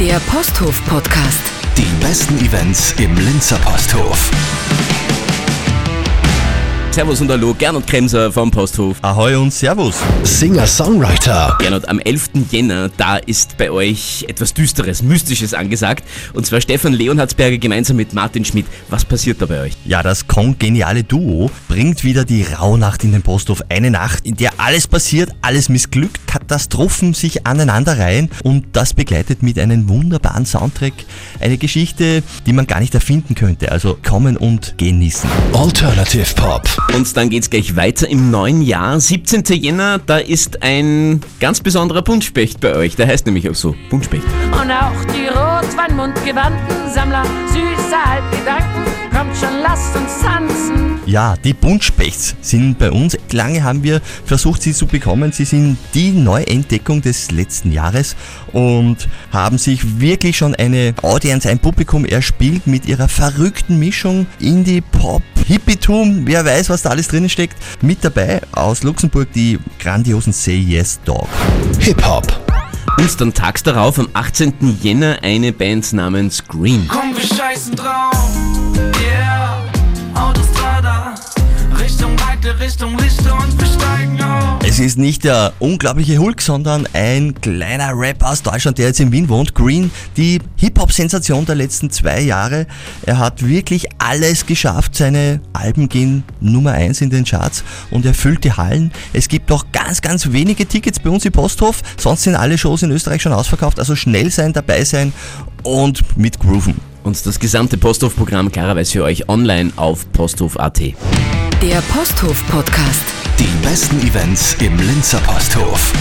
Der Posthof Podcast. Die besten Events im Linzer Posthof. Servus und Hallo, Gernot Kremser vom Posthof. Ahoi und Servus. Singer-Songwriter. Gernot, am 11. Jänner, da ist bei euch etwas Düsteres, Mystisches angesagt. Und zwar Stefan Leonhardsberger gemeinsam mit Martin Schmidt. Was passiert da bei euch? Ja, das kongeniale Duo bringt wieder die Rauhnacht in den Posthof. Eine Nacht, in der alles passiert, alles missglückt, Katastrophen sich aneinanderreihen und das begleitet mit einem wunderbaren Soundtrack. Eine Geschichte, die man gar nicht erfinden könnte. Also kommen und genießen. Alternative Pop. Und dann geht's gleich weiter im neuen Jahr. 17. Jänner, da ist ein ganz besonderer Buntspecht bei euch. Der heißt nämlich auch so, Buntspecht. Und auch die rotweinmundgewandten Sammler süßer Halbgedanken. Kommt schon, lasst uns tanzen. Ja, die Buntspechts sind bei uns. Lange haben wir versucht, sie zu bekommen. Sie sind die Neuentdeckung des letzten Jahres und haben sich wirklich schon eine Audience, ein Publikum erspielt mit ihrer verrückten Mischung Indie, Pop, Hippietum. Wer weiß, was da alles drin steckt. Mit dabei aus Luxemburg die grandiosen Say Yes Dog. Hip-Hop. Und dann tags darauf, am 18. Jänner, eine Band namens Green. Komm, wir scheißen drauf. Es ist nicht der unglaubliche Hulk, sondern ein kleiner Rapper aus Deutschland, der jetzt in Wien wohnt. Green, die Hip-Hop-Sensation der letzten zwei Jahre. Er hat wirklich alles geschafft. Seine Alben gehen Nummer eins in den Charts und er füllt die Hallen. Es gibt noch ganz, ganz wenige Tickets bei uns im Posthof. Sonst sind alle Shows in Österreich schon ausverkauft. Also schnell sein, dabei sein und mit Grooven. Und das gesamte Posthof-Programm klarerweise für euch online auf posthof.at. Der Posthof Podcast. Die besten Events im Linzer Posthof.